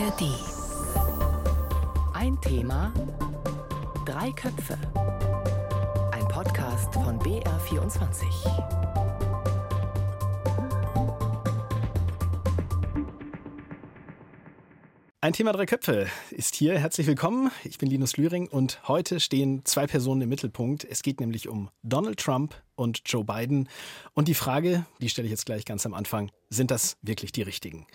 ARD. Ein Thema, drei Köpfe. Ein Podcast von BR24. Ein Thema drei Köpfe ist hier. Herzlich willkommen. Ich bin Linus Lühring und heute stehen zwei Personen im Mittelpunkt. Es geht nämlich um Donald Trump und Joe Biden. Und die Frage, die stelle ich jetzt gleich ganz am Anfang, sind das wirklich die richtigen?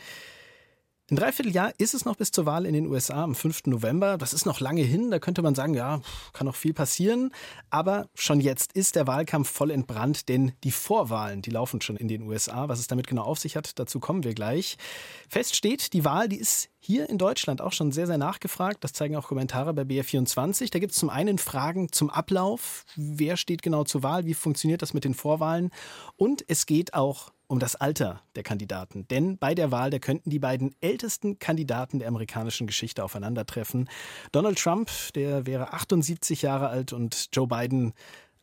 Ein Dreivierteljahr ist es noch bis zur Wahl in den USA am 5. November. Das ist noch lange hin. Da könnte man sagen, ja, kann noch viel passieren. Aber schon jetzt ist der Wahlkampf voll entbrannt, denn die Vorwahlen, die laufen schon in den USA. Was es damit genau auf sich hat, dazu kommen wir gleich. Fest steht, die Wahl, die ist hier in Deutschland auch schon sehr, sehr nachgefragt. Das zeigen auch Kommentare bei BR24. Da gibt es zum einen Fragen zum Ablauf. Wer steht genau zur Wahl? Wie funktioniert das mit den Vorwahlen? Und es geht auch um das Alter der Kandidaten. Denn bei der Wahl, da könnten die beiden ältesten Kandidaten der amerikanischen Geschichte aufeinandertreffen. Donald Trump, der wäre 78 Jahre alt und Joe Biden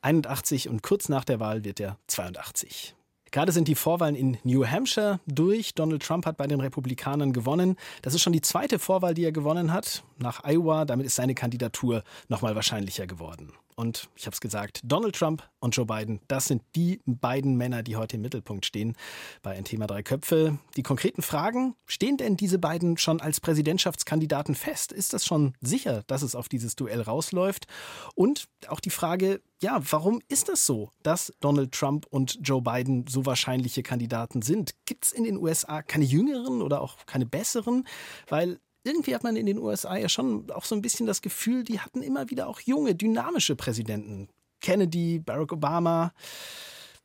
81 und kurz nach der Wahl wird er 82. Gerade sind die Vorwahlen in New Hampshire durch. Donald Trump hat bei den Republikanern gewonnen. Das ist schon die zweite Vorwahl, die er gewonnen hat, nach Iowa. Damit ist seine Kandidatur nochmal wahrscheinlicher geworden. Und ich habe es gesagt, Donald Trump und Joe Biden, das sind die beiden Männer, die heute im Mittelpunkt stehen bei ein Thema drei Köpfe. Die konkreten Fragen, stehen denn diese beiden schon als Präsidentschaftskandidaten fest? Ist das schon sicher, dass es auf dieses Duell rausläuft? Und auch die Frage, ja, warum ist es so, dass Donald Trump und Joe Biden so wahrscheinliche Kandidaten sind? Gibt es in den USA keine jüngeren oder auch keine besseren? Weil irgendwie hat man in den USA ja schon auch so ein bisschen das Gefühl, die hatten immer wieder auch junge, dynamische Präsidenten. Kennedy, Barack Obama.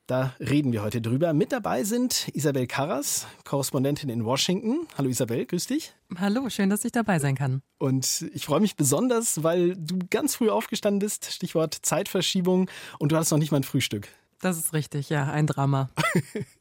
Da reden wir heute drüber. Mit dabei sind Isabel Karras, Korrespondentin in Washington. Hallo Isabel, grüß dich. Hallo, schön, dass ich dabei sein kann. Und ich freue mich besonders, weil du ganz früh aufgestanden bist, Stichwort Zeitverschiebung, und du hattest noch nicht mal ein Frühstück. Das ist richtig, ja, ein Drama.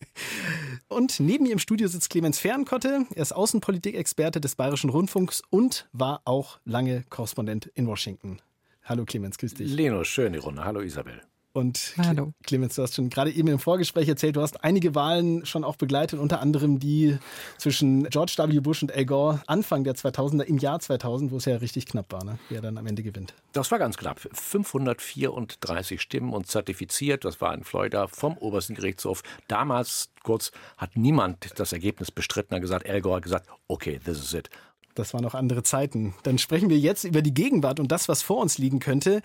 und neben mir im Studio sitzt Clemens Fernkotte. Er ist Außenpolitikexperte des Bayerischen Rundfunks und war auch lange Korrespondent in Washington. Hallo Clemens, grüß dich. Leno, schön die Runde. Hallo Isabel. Und Hallo. Clemens, du hast schon gerade eben im Vorgespräch erzählt, du hast einige Wahlen schon auch begleitet, unter anderem die zwischen George W. Bush und Al Gore Anfang der 2000er, im Jahr 2000, wo es ja richtig knapp war, ne? wer dann am Ende gewinnt. Das war ganz knapp. 534 Stimmen und zertifiziert, das war in Florida vom obersten Gerichtshof. Damals, kurz, hat niemand das Ergebnis bestritten, hat gesagt, Al Gore hat gesagt, okay, this is it. Das waren noch andere Zeiten. Dann sprechen wir jetzt über die Gegenwart und das, was vor uns liegen könnte.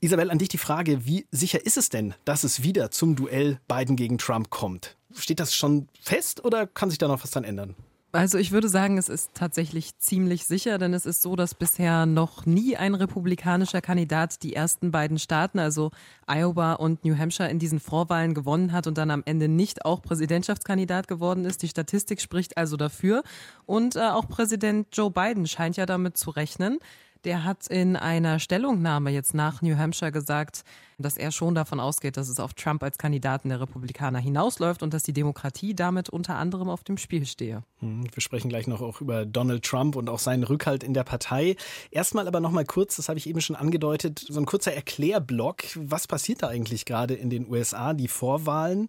Isabel, an dich die Frage, wie sicher ist es denn, dass es wieder zum Duell Biden gegen Trump kommt? Steht das schon fest oder kann sich da noch was dran ändern? Also ich würde sagen, es ist tatsächlich ziemlich sicher, denn es ist so, dass bisher noch nie ein republikanischer Kandidat die ersten beiden Staaten, also Iowa und New Hampshire, in diesen Vorwahlen gewonnen hat und dann am Ende nicht auch Präsidentschaftskandidat geworden ist. Die Statistik spricht also dafür. Und äh, auch Präsident Joe Biden scheint ja damit zu rechnen. Der hat in einer Stellungnahme jetzt nach New Hampshire gesagt, dass er schon davon ausgeht, dass es auf Trump als Kandidaten der Republikaner hinausläuft und dass die Demokratie damit unter anderem auf dem Spiel stehe. Hm, wir sprechen gleich noch auch über Donald Trump und auch seinen Rückhalt in der Partei. Erstmal aber noch mal kurz, das habe ich eben schon angedeutet, so ein kurzer Erklärblock. Was passiert da eigentlich gerade in den USA, die Vorwahlen?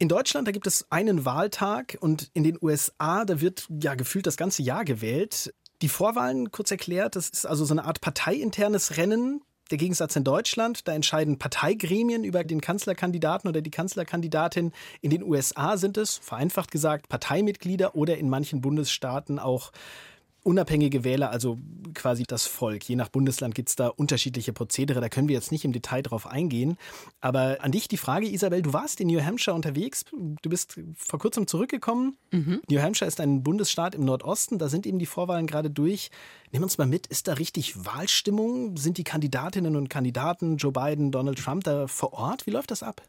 In Deutschland, da gibt es einen Wahltag und in den USA, da wird ja gefühlt das ganze Jahr gewählt. Die Vorwahlen, kurz erklärt, das ist also so eine Art parteiinternes Rennen. Der Gegensatz in Deutschland, da entscheiden Parteigremien über den Kanzlerkandidaten oder die Kanzlerkandidatin. In den USA sind es, vereinfacht gesagt, Parteimitglieder oder in manchen Bundesstaaten auch unabhängige Wähler, also quasi das Volk. Je nach Bundesland gibt es da unterschiedliche Prozedere. Da können wir jetzt nicht im Detail drauf eingehen. Aber an dich die Frage, Isabel, du warst in New Hampshire unterwegs. Du bist vor kurzem zurückgekommen. Mhm. New Hampshire ist ein Bundesstaat im Nordosten. Da sind eben die Vorwahlen gerade durch. Nimm uns mal mit. Ist da richtig Wahlstimmung? Sind die Kandidatinnen und Kandidaten, Joe Biden, Donald Trump, da vor Ort? Wie läuft das ab?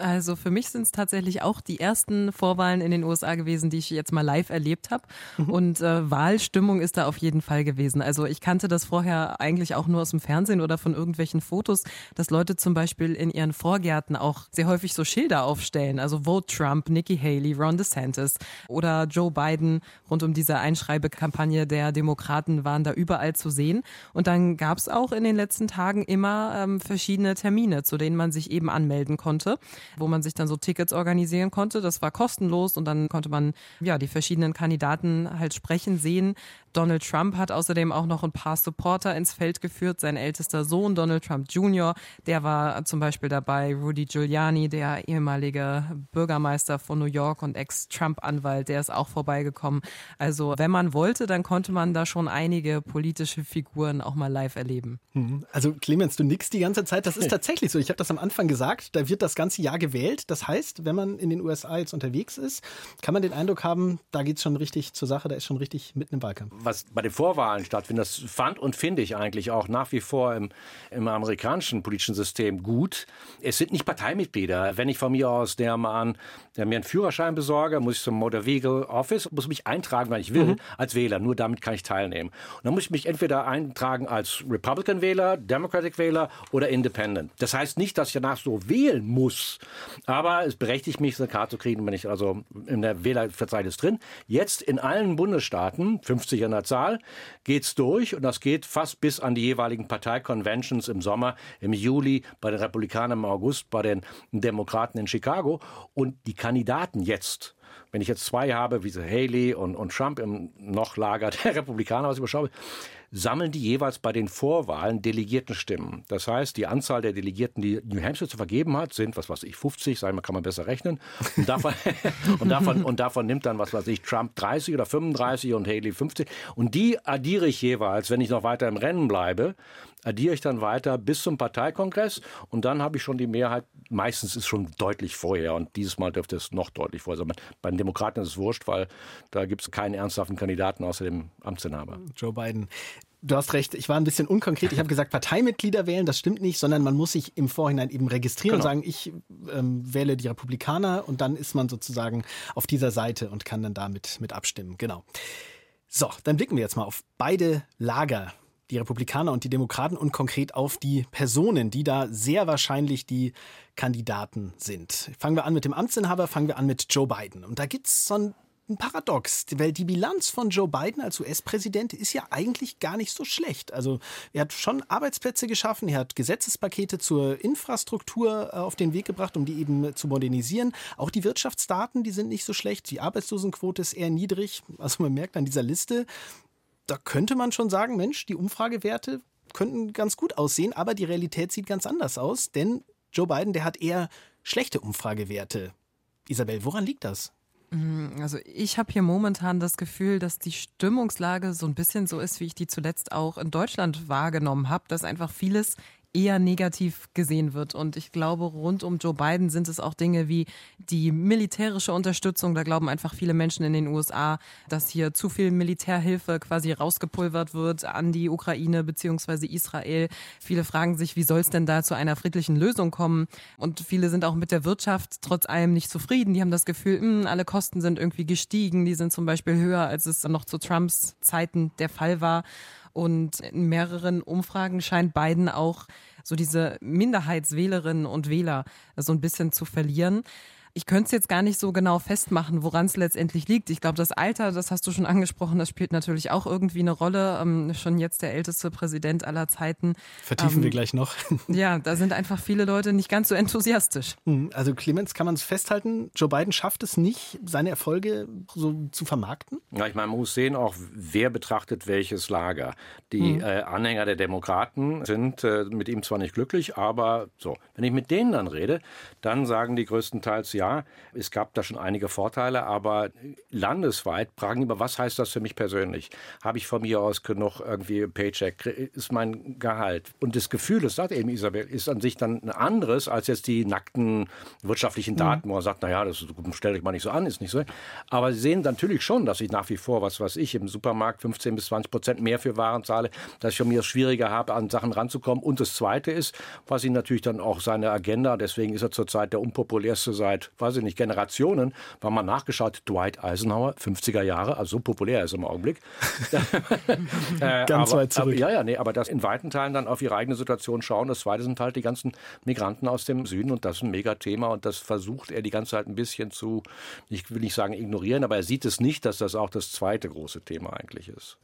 Also für mich sind es tatsächlich auch die ersten Vorwahlen in den USA gewesen, die ich jetzt mal live erlebt habe. Mhm. Und äh, Wahlstimmung ist da auf jeden Fall gewesen. Also ich kannte das vorher eigentlich auch nur aus dem Fernsehen oder von irgendwelchen Fotos, dass Leute zum Beispiel in ihren Vorgärten auch sehr häufig so Schilder aufstellen. Also Vote Trump, Nikki Haley, Ron DeSantis oder Joe Biden rund um diese Einschreibekampagne der Demokraten waren da überall zu sehen. Und dann gab es auch in den letzten Tagen immer ähm, verschiedene Termine, zu denen man sich eben anmelden konnte. Wo man sich dann so Tickets organisieren konnte. Das war kostenlos und dann konnte man ja die verschiedenen Kandidaten halt sprechen sehen. Donald Trump hat außerdem auch noch ein paar Supporter ins Feld geführt. Sein ältester Sohn, Donald Trump Jr., der war zum Beispiel dabei. Rudy Giuliani, der ehemalige Bürgermeister von New York und Ex-Trump-Anwalt, der ist auch vorbeigekommen. Also wenn man wollte, dann konnte man da schon einige politische Figuren auch mal live erleben. Mhm. Also Clemens, du nix die ganze Zeit. Das ist tatsächlich so. Ich habe das am Anfang gesagt. Da wird das ganze Jahr gewählt. Das heißt, wenn man in den USA jetzt unterwegs ist, kann man den Eindruck haben, da geht es schon richtig zur Sache. Da ist schon richtig mitten im Wahlkampf was bei den Vorwahlen stattfindet, das fand und finde ich eigentlich auch nach wie vor im, im amerikanischen politischen System gut. Es sind nicht Parteimitglieder. Wenn ich von mir aus der mal an, der mir einen Führerschein besorge, muss ich zum Motor Vehicle Office, muss mich eintragen, wenn ich will, mhm. als Wähler. Nur damit kann ich teilnehmen. Und dann muss ich mich entweder eintragen als Republican-Wähler, Democratic-Wähler oder Independent. Das heißt nicht, dass ich danach so wählen muss, aber es berechtigt mich, eine Karte zu kriegen, wenn ich also in der Wählerverzeichnis drin. Jetzt in allen Bundesstaaten, 50 an der Zahl, geht's durch und das geht fast bis an die jeweiligen Parteiconventions im Sommer, im Juli, bei den Republikanern im August, bei den Demokraten in Chicago. Und die Kandidaten jetzt, wenn ich jetzt zwei habe, wie Haley und, und Trump im noch Lager der Republikaner, was ich überschaue, sammeln die jeweils bei den Vorwahlen Delegiertenstimmen. Das heißt, die Anzahl der Delegierten, die New Hampshire zu vergeben hat, sind, was weiß ich, 50, sagen wir, kann man besser rechnen. Und davon, und davon, und davon nimmt dann, was weiß ich, Trump 30 oder 35 und Haley 50. Und die addiere ich jeweils, wenn ich noch weiter im Rennen bleibe, addiere ich dann weiter bis zum Parteikongress und dann habe ich schon die Mehrheit. Meistens ist schon deutlich vorher und dieses Mal dürfte es noch deutlich vorher sein. Bei den Demokraten ist es wurscht, weil da gibt es keinen ernsthaften Kandidaten außer dem Amtsinhaber. Joe Biden. Du hast recht, ich war ein bisschen unkonkret. Ich habe gesagt, Parteimitglieder wählen, das stimmt nicht, sondern man muss sich im Vorhinein eben registrieren genau. und sagen, ich ähm, wähle die Republikaner und dann ist man sozusagen auf dieser Seite und kann dann damit mit abstimmen. Genau. So, dann blicken wir jetzt mal auf beide Lager, die Republikaner und die Demokraten und konkret auf die Personen, die da sehr wahrscheinlich die Kandidaten sind. Fangen wir an mit dem Amtsinhaber, fangen wir an mit Joe Biden. Und da gibt es so ein Paradox, weil die Bilanz von Joe Biden als US-Präsident ist ja eigentlich gar nicht so schlecht. Also er hat schon Arbeitsplätze geschaffen, er hat Gesetzespakete zur Infrastruktur äh, auf den Weg gebracht, um die eben zu modernisieren. Auch die Wirtschaftsdaten, die sind nicht so schlecht. Die Arbeitslosenquote ist eher niedrig. Also man merkt an dieser Liste, da könnte man schon sagen, Mensch, die Umfragewerte könnten ganz gut aussehen, aber die Realität sieht ganz anders aus, denn Joe Biden, der hat eher schlechte Umfragewerte. Isabel, woran liegt das? Mhm, also ich habe hier momentan das Gefühl, dass die Stimmungslage so ein bisschen so ist, wie ich die zuletzt auch in Deutschland wahrgenommen habe, dass einfach vieles eher negativ gesehen wird. Und ich glaube, rund um Joe Biden sind es auch Dinge wie die militärische Unterstützung. Da glauben einfach viele Menschen in den USA, dass hier zu viel Militärhilfe quasi rausgepulvert wird an die Ukraine beziehungsweise Israel. Viele fragen sich, wie soll es denn da zu einer friedlichen Lösung kommen? Und viele sind auch mit der Wirtschaft trotz allem nicht zufrieden. Die haben das Gefühl, mh, hm, alle Kosten sind irgendwie gestiegen. Die sind zum Beispiel höher, als es noch zu Trumps Zeiten der Fall war. Und in mehreren Umfragen scheint Biden auch so diese Minderheitswählerinnen und Wähler so ein bisschen zu verlieren. Ich könnte es jetzt gar nicht so genau festmachen, woran es letztendlich liegt. Ich glaube, das Alter, das hast du schon angesprochen, das spielt natürlich auch irgendwie eine Rolle. Ähm, schon jetzt der älteste Präsident aller Zeiten. Vertiefen ähm, wir gleich noch. Ja, da sind einfach viele Leute nicht ganz so enthusiastisch. Hm, also Clemens, kann man es festhalten, Joe Biden schafft es nicht, seine Erfolge so zu vermarkten? Ja, ich meine, man muss sehen, auch wer betrachtet welches Lager. Die mhm. äh, Anhänger der Demokraten sind äh, mit ihm zwar nicht glücklich, aber so, wenn ich mit denen dann rede, dann sagen die größtenteils, ja, es gab da schon einige Vorteile, aber landesweit fragen immer, was heißt das für mich persönlich? Habe ich von mir aus genug irgendwie Paycheck? Ist mein Gehalt? Und das Gefühl, das sagt eben Isabel, ist an sich dann ein anderes als jetzt die nackten wirtschaftlichen Daten, mhm. wo man sagt, naja, das stelle ich mal nicht so an, ist nicht so. Aber sie sehen natürlich schon, dass ich nach wie vor, was weiß ich, im Supermarkt 15 bis 20 Prozent mehr für Waren zahle, dass ich von mir schwieriger habe, an Sachen ranzukommen. Und das Zweite ist, was ihn natürlich dann auch seine Agenda, deswegen ist er zurzeit der unpopulärste seit weiß ich nicht, Generationen, war mal nachgeschaut, Dwight Eisenhower, 50er Jahre, also so populär ist er im Augenblick. äh, Ganz aber, weit zurück. Aber, ja, ja, nee, aber das in weiten Teilen dann auf ihre eigene Situation schauen. Das zweite sind halt die ganzen Migranten aus dem Süden und das ist ein Megathema und das versucht er die ganze Zeit ein bisschen zu, ich will nicht sagen ignorieren, aber er sieht es nicht, dass das auch das zweite große Thema eigentlich ist.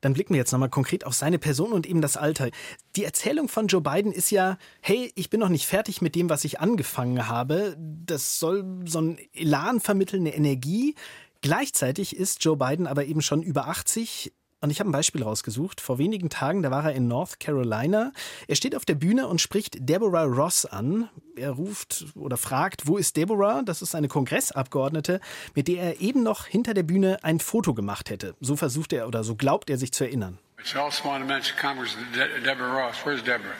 Dann blicken wir jetzt nochmal konkret auf seine Person und eben das Alter. Die Erzählung von Joe Biden ist ja, hey, ich bin noch nicht fertig mit dem, was ich angefangen habe. Das soll so ein Elan vermitteln, eine Energie. Gleichzeitig ist Joe Biden aber eben schon über 80. Und ich habe ein Beispiel rausgesucht. Vor wenigen Tagen, da war er in North Carolina. Er steht auf der Bühne und spricht Deborah Ross an. Er ruft oder fragt, wo ist Deborah? Das ist eine Kongressabgeordnete, mit der er eben noch hinter der Bühne ein Foto gemacht hätte. So versucht er oder so glaubt er sich zu erinnern. I also want to mention Congressman Deborah Ross. Where's Deborah?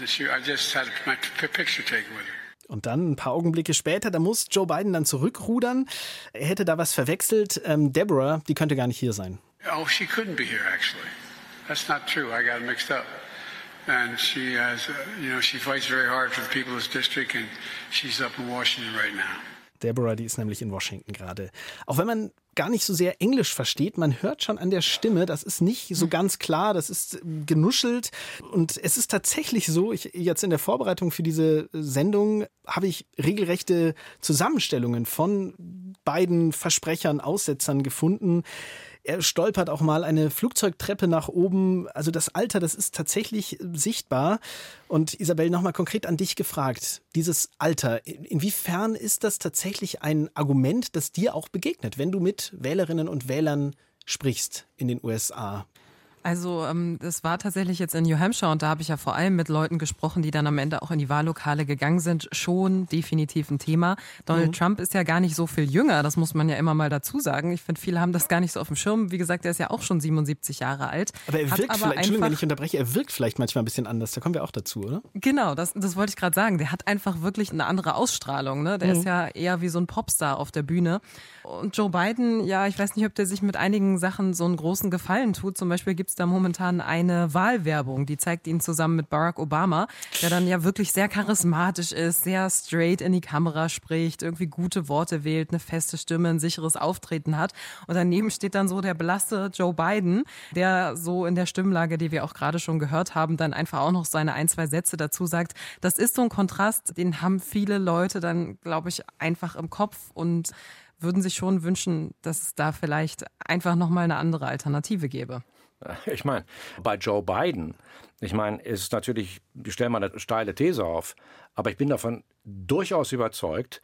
I just had my picture taken with her. Und dann ein paar Augenblicke später, da muss Joe Biden dann zurückrudern. Er hätte da was verwechselt. Ähm, Deborah, die könnte gar nicht hier sein. Oh, she couldn't be here, actually. That's not true. I got mixed up. And she has, uh, you know, she fights very hard for the people of this district, and she's up in Washington right now. Deborah, die ist nämlich in Washington gerade. Auch wenn man gar nicht so sehr Englisch versteht, man hört schon an der Stimme, das ist nicht so ganz klar, das ist genuschelt. Und es ist tatsächlich so, ich jetzt in der Vorbereitung für diese Sendung habe ich regelrechte Zusammenstellungen von beiden Versprechern, Aussetzern gefunden. Er stolpert auch mal eine Flugzeugtreppe nach oben. Also das Alter, das ist tatsächlich sichtbar. Und Isabel, nochmal konkret an dich gefragt. Dieses Alter, inwiefern ist das tatsächlich ein Argument, das dir auch begegnet, wenn du mit Wählerinnen und Wählern sprichst in den USA? Also ähm, das war tatsächlich jetzt in New Hampshire und da habe ich ja vor allem mit Leuten gesprochen, die dann am Ende auch in die Wahllokale gegangen sind. Schon definitiv ein Thema. Donald mhm. Trump ist ja gar nicht so viel jünger, das muss man ja immer mal dazu sagen. Ich finde, viele haben das gar nicht so auf dem Schirm. Wie gesagt, er ist ja auch schon 77 Jahre alt. Aber er wirkt aber vielleicht, Entschuldigung, wenn ich unterbreche, er wirkt vielleicht manchmal ein bisschen anders. Da kommen wir auch dazu, oder? Genau, das, das wollte ich gerade sagen. Der hat einfach wirklich eine andere Ausstrahlung. Ne? Der mhm. ist ja eher wie so ein Popstar auf der Bühne. Und Joe Biden, ja, ich weiß nicht, ob der sich mit einigen Sachen so einen großen Gefallen tut. Zum Beispiel gibt es da momentan eine Wahlwerbung, die zeigt ihn zusammen mit Barack Obama, der dann ja wirklich sehr charismatisch ist, sehr straight in die Kamera spricht, irgendwie gute Worte wählt, eine feste Stimme, ein sicheres Auftreten hat. Und daneben steht dann so der belaste Joe Biden, der so in der Stimmlage, die wir auch gerade schon gehört haben, dann einfach auch noch seine ein, zwei Sätze dazu sagt. Das ist so ein Kontrast, den haben viele Leute dann, glaube ich, einfach im Kopf und würden sich schon wünschen, dass es da vielleicht einfach nochmal eine andere Alternative gäbe. Ich meine, bei Joe Biden, ich meine, ist natürlich, ich stelle mal eine steile These auf, aber ich bin davon durchaus überzeugt,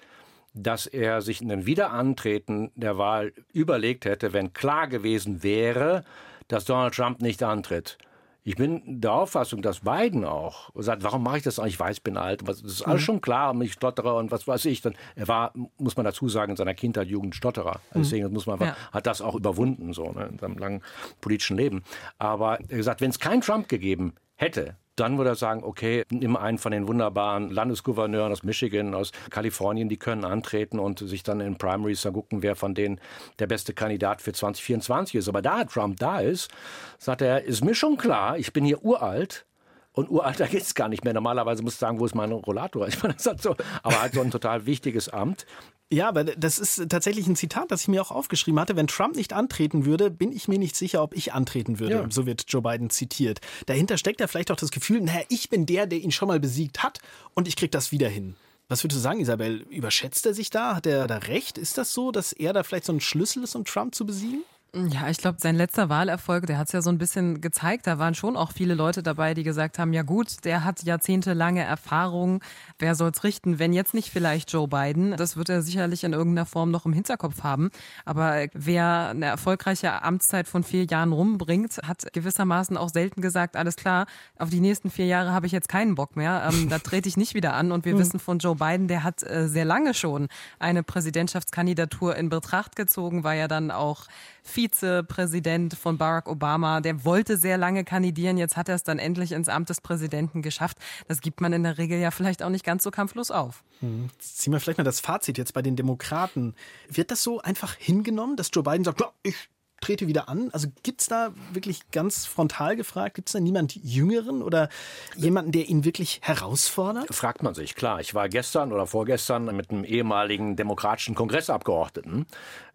dass er sich in den Wiederantreten der Wahl überlegt hätte, wenn klar gewesen wäre, dass Donald Trump nicht antritt. Ich bin der Auffassung, dass Biden auch sagt, warum mache ich das eigentlich? Ich weiß, bin alt. Das ist alles mhm. schon klar und ich stottere und was weiß ich. Dann, er war, muss man dazu sagen, in seiner Kindheit Jugend Stotterer. Mhm. Deswegen muss man ja. hat das auch überwunden, so ne, in seinem langen politischen Leben. Aber er gesagt, wenn es keinen Trump gegeben hätte, dann würde er sagen, okay, nimm einen von den wunderbaren Landesgouverneuren aus Michigan, aus Kalifornien, die können antreten und sich dann in Primaries gucken, wer von denen der beste Kandidat für 2024 ist. Aber da Trump da ist, sagt er, ist mir schon klar, ich bin hier uralt, und uralter geht es gar nicht mehr. Normalerweise muss ich sagen, wo ist mein Rollator? Ich meine, das hat so, aber halt so ein total wichtiges Amt. Ja, aber das ist tatsächlich ein Zitat, das ich mir auch aufgeschrieben hatte. Wenn Trump nicht antreten würde, bin ich mir nicht sicher, ob ich antreten würde. Ja. So wird Joe Biden zitiert. Dahinter steckt ja vielleicht auch das Gefühl, naja, ich bin der, der ihn schon mal besiegt hat und ich krieg das wieder hin. Was würdest du sagen, Isabel? Überschätzt er sich da? Hat er da recht? Ist das so, dass er da vielleicht so ein Schlüssel ist, um Trump zu besiegen? Ja, ich glaube, sein letzter Wahlerfolg, der hat es ja so ein bisschen gezeigt. Da waren schon auch viele Leute dabei, die gesagt haben, ja gut, der hat jahrzehntelange Erfahrung. Wer soll's richten, wenn jetzt nicht vielleicht Joe Biden? Das wird er sicherlich in irgendeiner Form noch im Hinterkopf haben. Aber wer eine erfolgreiche Amtszeit von vier Jahren rumbringt, hat gewissermaßen auch selten gesagt, alles klar, auf die nächsten vier Jahre habe ich jetzt keinen Bock mehr. Ähm, da trete ich nicht wieder an. Und wir mhm. wissen von Joe Biden, der hat äh, sehr lange schon eine Präsidentschaftskandidatur in Betracht gezogen, war ja dann auch Vizepräsident von Barack Obama. Der wollte sehr lange kandidieren. Jetzt hat er es dann endlich ins Amt des Präsidenten geschafft. Das gibt man in der Regel ja vielleicht auch nicht ganz so kampflos auf. Hm. Ziehen wir vielleicht mal das Fazit jetzt bei den Demokraten. Wird das so einfach hingenommen, dass Joe Biden sagt, ja, ich trete wieder an? Also gibt es da wirklich ganz frontal gefragt, gibt es da niemand Jüngeren oder jemanden, der ihn wirklich herausfordert? Fragt man sich, klar. Ich war gestern oder vorgestern mit einem ehemaligen demokratischen Kongressabgeordneten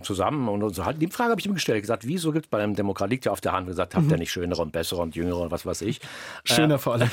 zusammen und so die Frage habe ich ihm gestellt, gesagt, wieso gibt es bei einem Demokrat, liegt ja auf der Hand, gesagt, habt ihr mhm. nicht schönere und bessere und jüngere und was weiß ich. Schöner äh, vor allem.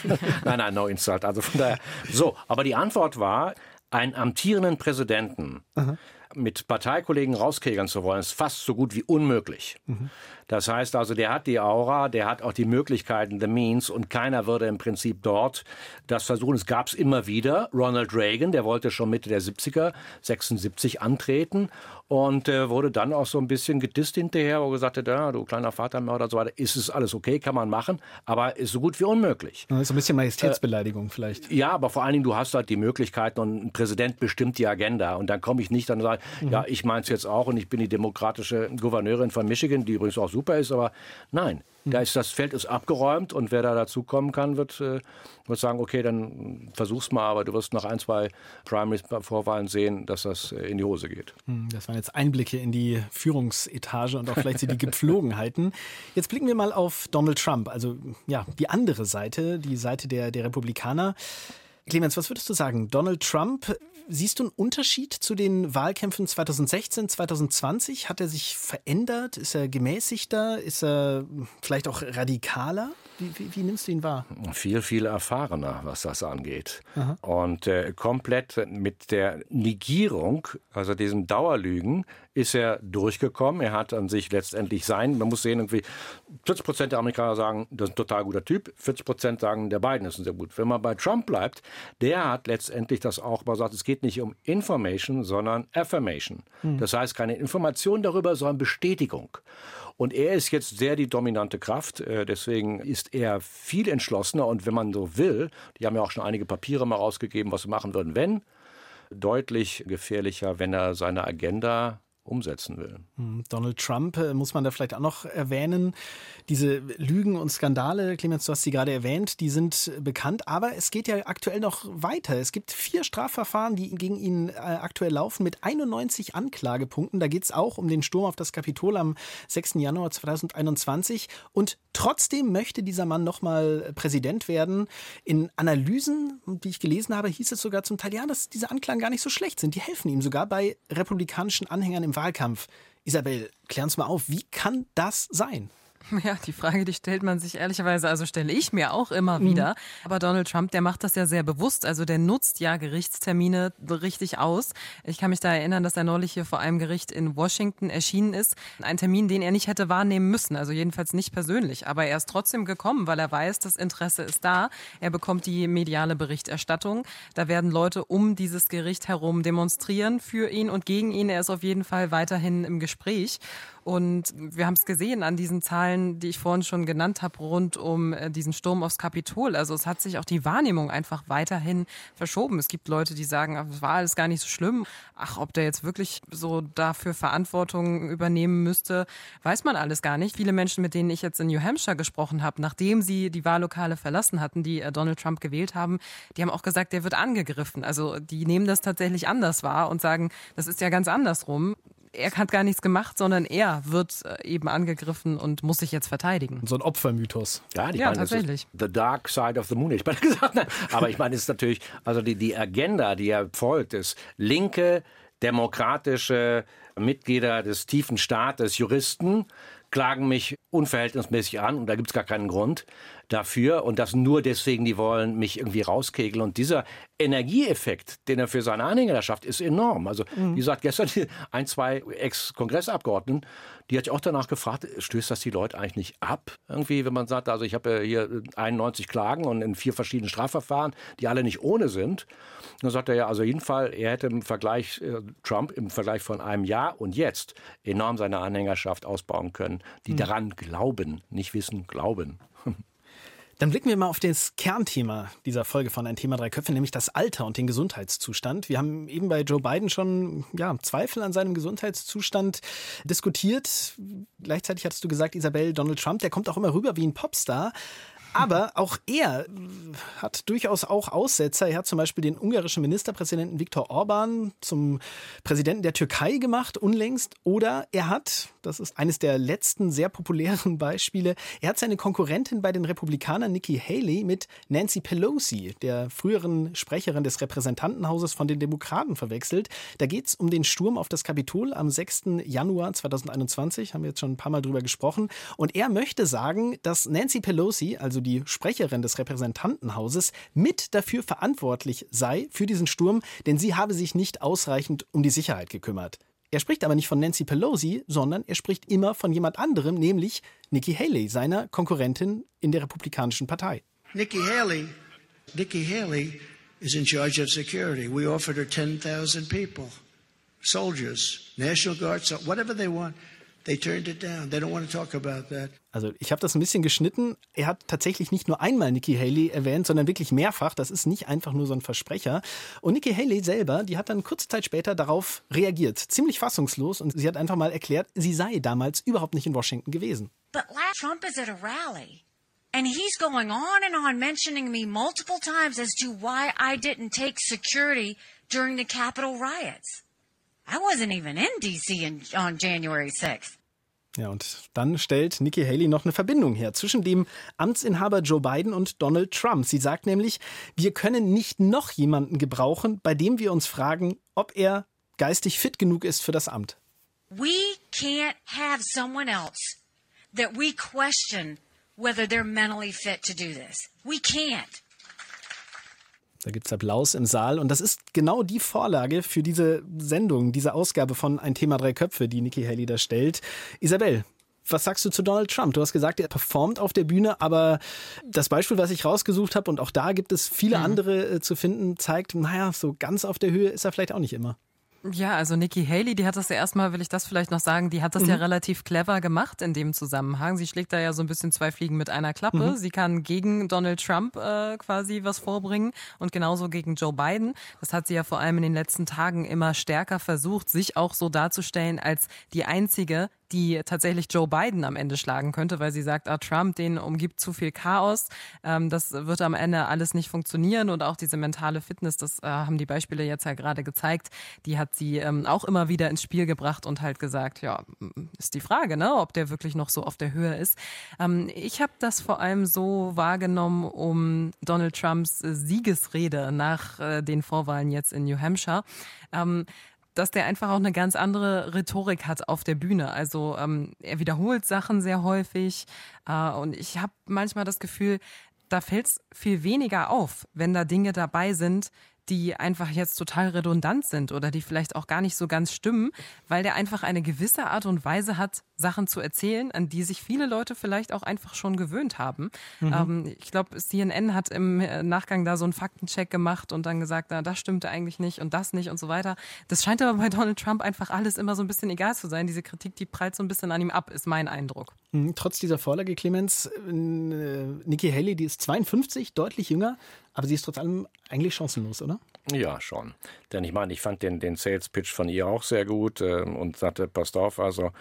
nein, nein, no insult. Also von daher, so, aber die Antwort war, einen amtierenden Präsidenten Aha mit Parteikollegen rauskegeln zu wollen, ist fast so gut wie unmöglich. Mhm. Das heißt also, der hat die Aura, der hat auch die Möglichkeiten, the means, und keiner würde im Prinzip dort das versuchen. Es gab es immer wieder. Ronald Reagan, der wollte schon Mitte der 70er, 76 antreten und äh, wurde dann auch so ein bisschen gedisst hinterher, wo gesagt hat, ja, du kleiner Vatermörder und so weiter, ist es alles okay, kann man machen, aber ist so gut wie unmöglich. Das ist ein bisschen Majestätsbeleidigung äh, vielleicht. Ja, aber vor allen Dingen, du hast halt die Möglichkeiten und ein Präsident bestimmt die Agenda und dann komme ich nicht dann und sage, mhm. ja, ich meine es jetzt auch und ich bin die demokratische Gouverneurin von Michigan, die übrigens auch super ist, aber nein, mhm. da ist das Feld ist abgeräumt und wer da dazukommen kann, wird, äh, wird sagen, okay, dann versuch's mal, aber du wirst nach ein, zwei Primaries-Vorwahlen sehen, dass das äh, in die Hose geht. Mhm, das waren jetzt Einblicke in die Führungsetage und auch vielleicht die Gepflogenheiten. Jetzt blicken wir mal auf Donald Trump, also ja, die andere Seite, die Seite der, der Republikaner. Clemens, was würdest du sagen? Donald Trump Siehst du einen Unterschied zu den Wahlkämpfen 2016, 2020? Hat er sich verändert? Ist er gemäßigter? Ist er vielleicht auch radikaler? Wie, wie, wie nimmst du ihn wahr? Viel, viel erfahrener, was das angeht. Aha. Und äh, komplett mit der Negierung, also diesem Dauerlügen, ist er durchgekommen. Er hat an sich letztendlich sein, man muss sehen, irgendwie 40 Prozent der Amerikaner sagen, das ist ein total guter Typ, 40 Prozent sagen, der Biden ist ein sehr gut. Wenn man bei Trump bleibt, der hat letztendlich das auch mal gesagt, es geht nicht um Information, sondern Affirmation. Hm. Das heißt, keine Information darüber, sondern Bestätigung. Und er ist jetzt sehr die dominante Kraft. Äh, deswegen ist er viel entschlossener. Und wenn man so will, die haben ja auch schon einige Papiere mal rausgegeben, was sie machen würden, wenn, deutlich gefährlicher, wenn er seine Agenda umsetzen will. Hm, Donald Trump äh, muss man da vielleicht auch noch erwähnen. Diese Lügen und Skandale, Clemens, du hast sie gerade erwähnt, die sind bekannt, aber es geht ja aktuell noch weiter. Es gibt vier Strafverfahren, die gegen ihn äh, aktuell laufen mit 91 Anklagepunkten. Da geht es auch um den Sturm auf das Kapitol am 6. Januar 2021 und trotzdem möchte dieser Mann nochmal Präsident werden. In Analysen, die ich gelesen habe, hieß es sogar zum Teil, ja, dass diese Anklagen gar nicht so schlecht sind. Die helfen ihm sogar bei republikanischen Anhängern im Wahlkampf. Isabel, klär uns mal auf, wie kann das sein? Ja, die Frage, die stellt man sich ehrlicherweise, also stelle ich mir auch immer mhm. wieder. Aber Donald Trump, der macht das ja sehr bewusst. Also der nutzt ja Gerichtstermine richtig aus. Ich kann mich da erinnern, dass er neulich hier vor einem Gericht in Washington erschienen ist. Ein Termin, den er nicht hätte wahrnehmen müssen. Also jedenfalls nicht persönlich. Aber er ist trotzdem gekommen, weil er weiß, das Interesse ist da. Er bekommt die mediale Berichterstattung. Da werden Leute um dieses Gericht herum demonstrieren für ihn und gegen ihn. Er ist auf jeden Fall weiterhin im Gespräch. Und wir haben es gesehen an diesen Zahlen, die ich vorhin schon genannt habe, rund um äh, diesen Sturm aufs Kapitol. Also es hat sich auch die Wahrnehmung einfach weiterhin verschoben. Es gibt Leute, die sagen, es war alles gar nicht so schlimm. Ach, ob der jetzt wirklich so dafür Verantwortung übernehmen müsste, weiß man alles gar nicht. Viele Menschen, mit denen ich jetzt in New Hampshire gesprochen habe, nachdem sie die Wahllokale verlassen hatten, die äh, Donald Trump gewählt haben, die haben auch gesagt, der wird angegriffen. Also die nehmen das tatsächlich anders wahr und sagen, das ist ja ganz andersrum er hat gar nichts gemacht, sondern er wird äh, eben angegriffen und muss sich jetzt verteidigen. So ein Opfermythos. Ja, ja meine, tatsächlich. The Dark Side of the Moon. Ich meine gesagt, nein. aber ich meine, es ist natürlich, also die, die Agenda, die er folgt, ist linke, demokratische Mitglieder des tiefen Staates, Juristen, klagen mich unverhältnismäßig an und da gibt es gar keinen Grund dafür und das nur deswegen, die wollen mich irgendwie rauskegeln. Und dieser Energieeffekt, den er für seine Anhänger schafft, ist enorm. Also, mhm. wie gesagt, gestern ein, zwei Ex-Kongressabgeordneten, die hat ich auch danach gefragt, stößt das die Leute eigentlich nicht ab? Irgendwie, wenn man sagt, also ich habe hier 91 Klagen und in vier verschiedenen Strafverfahren, die alle nicht ohne sind. dann sagt er ja, also jeden Fall, er hätte im Vergleich, äh, Trump im Vergleich von einem Jahr und jetzt enorm seine Anhängerschaft ausbauen können, die mhm. daran glauben, nicht wissen, glauben. Dann blicken wir mal auf das Kernthema dieser Folge von Ein Thema drei Köpfe, nämlich das Alter und den Gesundheitszustand. Wir haben eben bei Joe Biden schon ja, Zweifel an seinem Gesundheitszustand diskutiert. Gleichzeitig hattest du gesagt, Isabel, Donald Trump, der kommt auch immer rüber wie ein Popstar. Aber auch er hat durchaus auch Aussetzer. Er hat zum Beispiel den ungarischen Ministerpräsidenten Viktor Orban zum Präsidenten der Türkei gemacht, unlängst. Oder er hat, das ist eines der letzten sehr populären Beispiele, er hat seine Konkurrentin bei den Republikanern Nikki Haley mit Nancy Pelosi, der früheren Sprecherin des Repräsentantenhauses von den Demokraten, verwechselt. Da geht es um den Sturm auf das Kapitol am 6. Januar 2021, haben wir jetzt schon ein paar Mal drüber gesprochen. Und er möchte sagen, dass Nancy Pelosi, also die Sprecherin des Repräsentantenhauses, mit dafür verantwortlich sei für diesen Sturm, denn sie habe sich nicht ausreichend um die Sicherheit gekümmert. Er spricht aber nicht von Nancy Pelosi, sondern er spricht immer von jemand anderem, nämlich Nikki Haley, seiner Konkurrentin in der Republikanischen Partei. Nikki Haley, Nikki Haley is in charge of security. We offered her 10,000 people, soldiers, National Guard, whatever they want. They turned it down. They don't want to talk about that. Also ich habe das ein bisschen geschnitten. Er hat tatsächlich nicht nur einmal Nikki Haley erwähnt, sondern wirklich mehrfach. Das ist nicht einfach nur so ein Versprecher. Und Nikki Haley selber, die hat dann kurze Zeit später darauf reagiert. Ziemlich fassungslos. Und sie hat einfach mal erklärt, sie sei damals überhaupt nicht in Washington gewesen. But Trump is at a rally. And he's going on and on mentioning me multiple times as to why I didn't take security during the Capitol riots. I wasn't even in DC in, on January 6th. Ja, und dann stellt Nikki Haley noch eine Verbindung her zwischen dem Amtsinhaber Joe Biden und Donald Trump. Sie sagt nämlich, wir können nicht noch jemanden gebrauchen, bei dem wir uns fragen, ob er geistig fit genug ist für das Amt. We can't have someone else that we question whether they're mentally fit to do this. We can't. Da gibt es Applaus im Saal und das ist genau die Vorlage für diese Sendung, diese Ausgabe von Ein Thema drei Köpfe, die Nikki Haley da stellt. Isabel, was sagst du zu Donald Trump? Du hast gesagt, er performt auf der Bühne, aber das Beispiel, was ich rausgesucht habe, und auch da gibt es viele mhm. andere äh, zu finden, zeigt, naja, so ganz auf der Höhe ist er vielleicht auch nicht immer. Ja, also Nikki Haley, die hat das ja erstmal, will ich das vielleicht noch sagen, die hat das mhm. ja relativ clever gemacht in dem Zusammenhang. Sie schlägt da ja so ein bisschen zwei Fliegen mit einer Klappe. Mhm. Sie kann gegen Donald Trump äh, quasi was vorbringen und genauso gegen Joe Biden. Das hat sie ja vor allem in den letzten Tagen immer stärker versucht, sich auch so darzustellen als die einzige, die tatsächlich Joe Biden am Ende schlagen könnte, weil sie sagt, ah, Trump, den umgibt zu viel Chaos. Ähm, das wird am Ende alles nicht funktionieren und auch diese mentale Fitness, das äh, haben die Beispiele jetzt ja gerade gezeigt, die hat sie ähm, auch immer wieder ins Spiel gebracht und halt gesagt, ja, ist die Frage, ne, ob der wirklich noch so auf der Höhe ist. Ähm, ich habe das vor allem so wahrgenommen, um Donald Trumps Siegesrede nach äh, den Vorwahlen jetzt in New Hampshire. Ähm, dass der einfach auch eine ganz andere Rhetorik hat auf der Bühne. Also ähm, er wiederholt Sachen sehr häufig äh, und ich habe manchmal das Gefühl, da fällt es viel weniger auf, wenn da Dinge dabei sind, die einfach jetzt total redundant sind oder die vielleicht auch gar nicht so ganz stimmen, weil der einfach eine gewisse Art und Weise hat, Sachen zu erzählen, an die sich viele Leute vielleicht auch einfach schon gewöhnt haben. Mhm. Ähm, ich glaube, CNN hat im Nachgang da so einen Faktencheck gemacht und dann gesagt, na, das stimmte eigentlich nicht und das nicht und so weiter. Das scheint aber bei Donald Trump einfach alles immer so ein bisschen egal zu sein. Diese Kritik, die prallt so ein bisschen an ihm ab, ist mein Eindruck. Mhm, trotz dieser Vorlage, Clemens, äh, Nikki Haley, die ist 52, deutlich jünger, aber sie ist trotz allem eigentlich chancenlos, oder? Ja, schon. Denn ich meine, ich fand den, den Sales Pitch von ihr auch sehr gut äh, und sagte, passt auf, also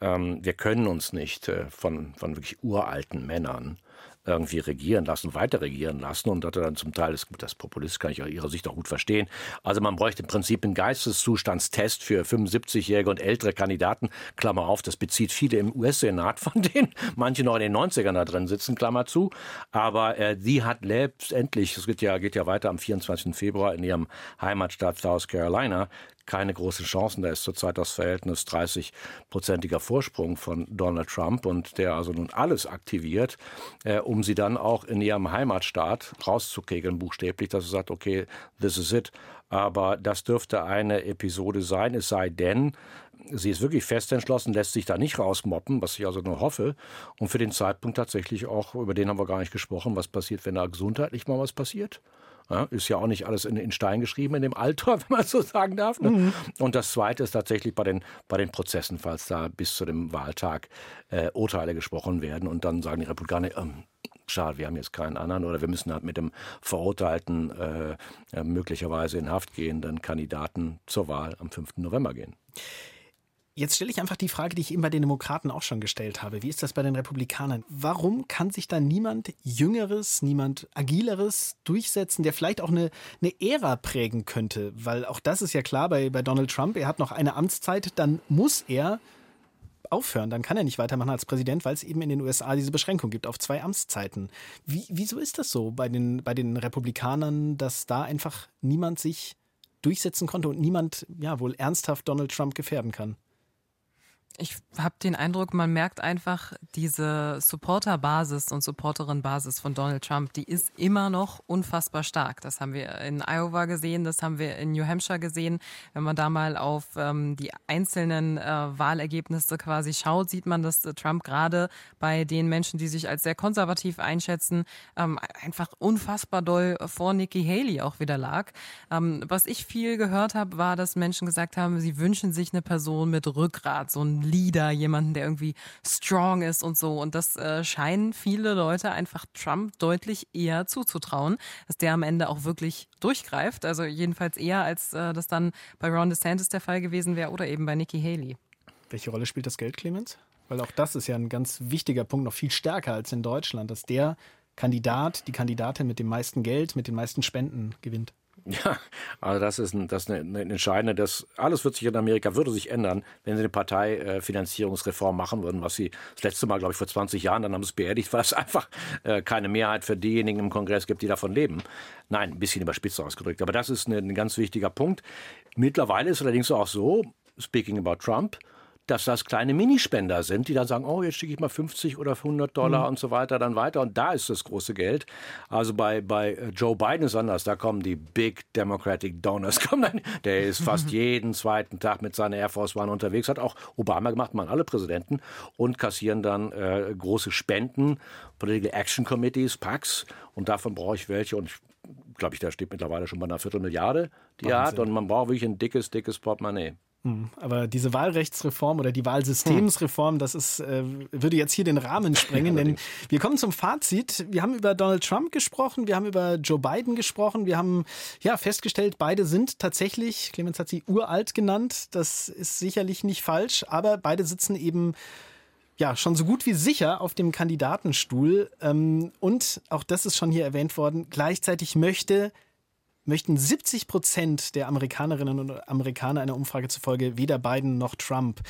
ähm, wir können uns nicht äh, von, von wirklich uralten Männern irgendwie regieren lassen, weiter regieren lassen. Und dass er dann zum Teil, das, das Populist kann ich aus ihrer Sicht auch gut verstehen. Also man bräuchte im Prinzip einen Geisteszustandstest für 75-jährige und ältere Kandidaten. Klammer auf, das bezieht viele im US-Senat, von denen manche noch in den 90ern da drin sitzen, Klammer zu. Aber äh, die hat letztendlich, es geht ja, geht ja weiter am 24. Februar in ihrem Heimatstaat South Carolina, keine großen Chancen. Da ist zurzeit das Verhältnis 30-prozentiger Vorsprung von Donald Trump und der also nun alles aktiviert, äh, um sie dann auch in ihrem Heimatstaat rauszukegeln, buchstäblich, dass er sagt, okay, this is it. Aber das dürfte eine Episode sein, es sei denn, sie ist wirklich fest entschlossen, lässt sich da nicht rausmoppen, was ich also nur hoffe. Und für den Zeitpunkt tatsächlich auch, über den haben wir gar nicht gesprochen, was passiert, wenn da gesundheitlich mal was passiert. Ja, ist ja auch nicht alles in, in, Stein geschrieben in dem Alter, wenn man so sagen darf. Ne? Mhm. Und das Zweite ist tatsächlich bei den, bei den Prozessen, falls da bis zu dem Wahltag äh, Urteile gesprochen werden und dann sagen die Republikaner, ähm, schade, wir haben jetzt keinen anderen oder wir müssen halt mit dem verurteilten, äh, äh möglicherweise in Haft gehenden Kandidaten zur Wahl am 5. November gehen. Jetzt stelle ich einfach die Frage, die ich eben bei den Demokraten auch schon gestellt habe. Wie ist das bei den Republikanern? Warum kann sich da niemand Jüngeres, niemand Agileres durchsetzen, der vielleicht auch eine, eine Ära prägen könnte? Weil auch das ist ja klar bei, bei Donald Trump. Er hat noch eine Amtszeit, dann muss er aufhören. Dann kann er nicht weitermachen als Präsident, weil es eben in den USA diese Beschränkung gibt auf zwei Amtszeiten. Wie, wieso ist das so bei den, bei den Republikanern, dass da einfach niemand sich durchsetzen konnte und niemand ja wohl ernsthaft Donald Trump gefährden kann? Ich habe den Eindruck, man merkt einfach, diese Supporterbasis und Supporterin-Basis von Donald Trump, die ist immer noch unfassbar stark. Das haben wir in Iowa gesehen, das haben wir in New Hampshire gesehen. Wenn man da mal auf ähm, die einzelnen äh, Wahlergebnisse quasi schaut, sieht man, dass äh, Trump gerade bei den Menschen, die sich als sehr konservativ einschätzen, ähm, einfach unfassbar doll vor Nikki Haley auch wieder lag. Ähm, was ich viel gehört habe, war, dass Menschen gesagt haben, sie wünschen sich eine Person mit Rückgrat, so ein Leader, jemanden, der irgendwie strong ist und so. Und das äh, scheinen viele Leute einfach Trump deutlich eher zuzutrauen, dass der am Ende auch wirklich durchgreift. Also jedenfalls eher, als äh, das dann bei Ron DeSantis der Fall gewesen wäre oder eben bei Nikki Haley. Welche Rolle spielt das Geld, Clemens? Weil auch das ist ja ein ganz wichtiger Punkt, noch viel stärker als in Deutschland, dass der Kandidat, die Kandidatin mit dem meisten Geld, mit den meisten Spenden gewinnt. Ja, also das ist, ein, das ist eine, eine entscheidende, das alles wird sich in Amerika, würde sich ändern, wenn sie eine Parteifinanzierungsreform machen würden, was sie das letzte Mal, glaube ich, vor 20 Jahren, dann haben sie es beerdigt, weil es einfach äh, keine Mehrheit für diejenigen im Kongress gibt, die davon leben. Nein, ein bisschen überspitzt ausgedrückt. Aber das ist ein, ein ganz wichtiger Punkt. Mittlerweile ist es allerdings auch so, speaking about Trump, dass das kleine Minispender sind, die dann sagen, oh, jetzt schicke ich mal 50 oder 100 Dollar mhm. und so weiter dann weiter. Und da ist das große Geld. Also bei, bei äh, Joe Biden ist anders. Da kommen die Big Democratic Donors. Der ist fast jeden zweiten Tag mit seiner Air Force One unterwegs. Hat auch Obama gemacht, machen alle Präsidenten. Und kassieren dann äh, große Spenden, Political Action Committees, PACs. Und davon brauche ich welche. Und ich glaube ich, da steht mittlerweile schon bei einer Viertelmilliarde, die er hat. Und man braucht wirklich ein dickes, dickes Portemonnaie. Hm, aber diese Wahlrechtsreform oder die Wahlsystemsreform, das ist, äh, würde jetzt hier den Rahmen sprengen, denn wir kommen zum Fazit. Wir haben über Donald Trump gesprochen, wir haben über Joe Biden gesprochen, wir haben ja festgestellt, beide sind tatsächlich, Clemens hat sie uralt genannt, das ist sicherlich nicht falsch, aber beide sitzen eben ja, schon so gut wie sicher auf dem Kandidatenstuhl. Ähm, und auch das ist schon hier erwähnt worden. Gleichzeitig möchte möchten 70 Prozent der Amerikanerinnen und Amerikaner einer Umfrage zufolge weder Biden noch Trump.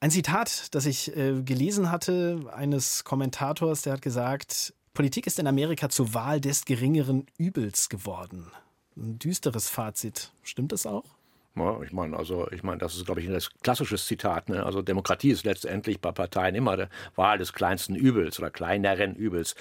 Ein Zitat, das ich äh, gelesen hatte, eines Kommentators, der hat gesagt, Politik ist in Amerika zur Wahl des geringeren Übels geworden. Ein düsteres Fazit. Stimmt das auch? Ja, ich meine, also ich meine, das ist, glaube ich, ein klassisches Zitat. Ne? Also Demokratie ist letztendlich bei Parteien immer die Wahl des kleinsten Übels oder kleineren Übels.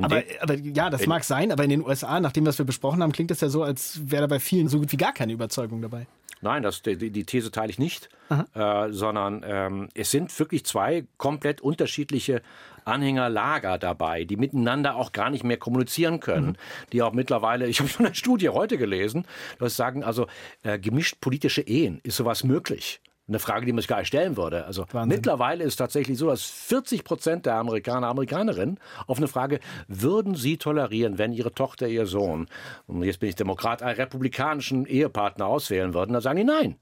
Aber, aber, ja, das mag sein, aber in den USA, nach dem, was wir besprochen haben, klingt das ja so, als wäre da bei vielen so gut wie gar keine Überzeugung dabei. Nein, das, die, die These teile ich nicht, äh, sondern ähm, es sind wirklich zwei komplett unterschiedliche Anhängerlager dabei, die miteinander auch gar nicht mehr kommunizieren können, mhm. die auch mittlerweile, ich habe schon eine Studie heute gelesen, das sagen also, äh, gemischt politische Ehen, ist sowas möglich? Eine Frage, die man sich gar nicht stellen würde. Also Wahnsinn. mittlerweile ist tatsächlich so, dass 40 Prozent der Amerikaner, Amerikanerinnen auf eine Frage, würden sie tolerieren, wenn ihre Tochter, ihr Sohn, und jetzt bin ich Demokrat, einen republikanischen Ehepartner auswählen würden, dann sagen die nein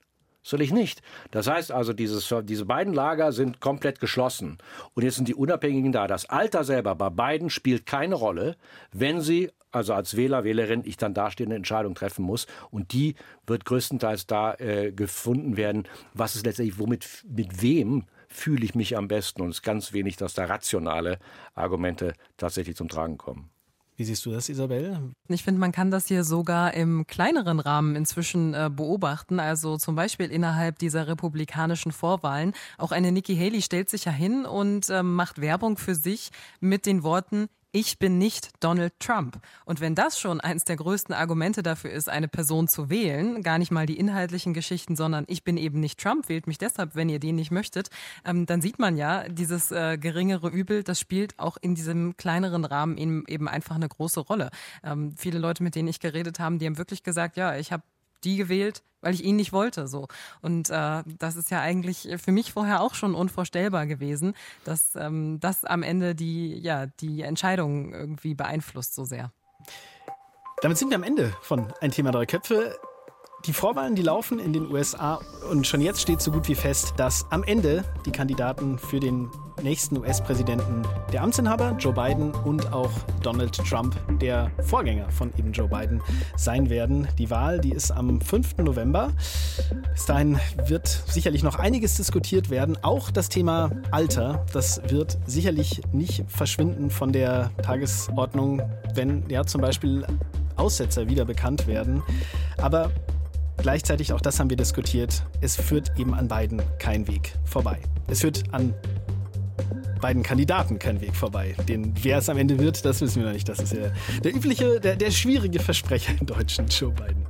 soll ich nicht. Das heißt also, dieses, diese beiden Lager sind komplett geschlossen. Und jetzt sind die Unabhängigen da. Das Alter selber bei beiden spielt keine Rolle, wenn sie, also als Wähler, Wählerin, ich dann dastehende Entscheidung treffen muss. Und die wird größtenteils da äh, gefunden werden, was ist letztendlich, womit, mit wem fühle ich mich am besten. Und es ist ganz wenig, dass da rationale Argumente tatsächlich zum Tragen kommen. Wie siehst du das, Isabel? Ich finde, man kann das hier sogar im kleineren Rahmen inzwischen äh, beobachten. Also zum Beispiel innerhalb dieser republikanischen Vorwahlen. Auch eine Nikki Haley stellt sich ja hin und äh, macht Werbung für sich mit den Worten, ich bin nicht Donald Trump. Und wenn das schon eins der größten Argumente dafür ist, eine Person zu wählen, gar nicht mal die inhaltlichen Geschichten, sondern ich bin eben nicht Trump, wählt mich deshalb, wenn ihr den nicht möchtet, ähm, dann sieht man ja, dieses äh, geringere Übel, das spielt auch in diesem kleineren Rahmen eben, eben einfach eine große Rolle. Ähm, viele Leute, mit denen ich geredet habe, die haben wirklich gesagt, ja, ich habe die gewählt, weil ich ihn nicht wollte. So. Und äh, das ist ja eigentlich für mich vorher auch schon unvorstellbar gewesen, dass ähm, das am Ende die, ja, die Entscheidung irgendwie beeinflusst so sehr. Damit sind wir am Ende von Ein Thema Drei Köpfe. Die Vorwahlen, die laufen in den USA und schon jetzt steht so gut wie fest, dass am Ende die Kandidaten für den nächsten US-Präsidenten der Amtsinhaber, Joe Biden und auch Donald Trump, der Vorgänger von eben Joe Biden, sein werden. Die Wahl, die ist am 5. November. Bis dahin wird sicherlich noch einiges diskutiert werden. Auch das Thema Alter, das wird sicherlich nicht verschwinden von der Tagesordnung, wenn ja zum Beispiel Aussetzer wieder bekannt werden. Aber gleichzeitig, auch das haben wir diskutiert, es führt eben an beiden kein Weg vorbei. Es führt an beiden Kandidaten kein Weg vorbei. Den, wer es am Ende wird, das wissen wir noch nicht. Das ist ja der übliche, der, der schwierige Versprecher in Deutschen, Joe Biden.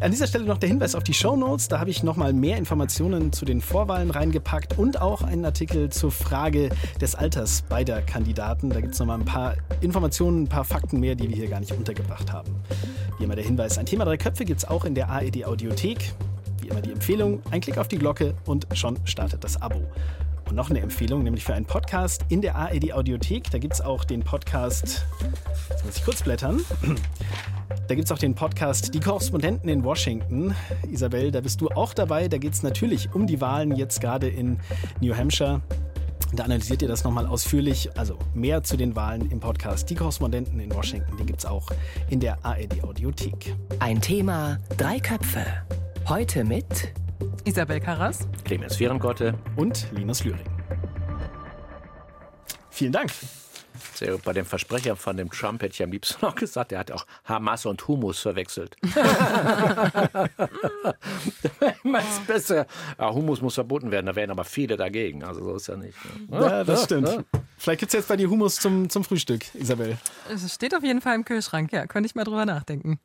An dieser Stelle noch der Hinweis auf die Show Notes. Da habe ich nochmal mehr Informationen zu den Vorwahlen reingepackt und auch einen Artikel zur Frage des Alters beider Kandidaten. Da gibt es nochmal ein paar Informationen, ein paar Fakten mehr, die wir hier gar nicht untergebracht haben. Wie immer der Hinweis, ein Thema drei Köpfe gibt es auch in der AED Audiothek. Wie immer die Empfehlung, ein Klick auf die Glocke und schon startet das Abo. Und noch eine Empfehlung, nämlich für einen Podcast in der ARD Audiothek. Da gibt es auch den Podcast, jetzt muss ich kurz blättern. Da gibt es auch den Podcast Die Korrespondenten in Washington. Isabel, da bist du auch dabei. Da geht es natürlich um die Wahlen jetzt gerade in New Hampshire. Da analysiert ihr das nochmal ausführlich. Also mehr zu den Wahlen im Podcast Die Korrespondenten in Washington. Den gibt es auch in der ARD Audiothek. Ein Thema, drei Köpfe. Heute mit Isabel Karras, Clemens Vierengotte und Linus Lühring. Vielen Dank. Sehr gut. Bei dem Versprecher von dem Trump hätte ich am liebsten noch gesagt, er hat auch Hamas und Humus verwechselt. Ist besser. Ja, Humus muss verboten werden, da wären aber viele dagegen. Also so ist ja nicht. Ne? Ja, das stimmt. Vielleicht gibt es jetzt bei dir Humus zum, zum Frühstück, Isabel. es steht auf jeden Fall im Kühlschrank, ja, könnte ich mal drüber nachdenken.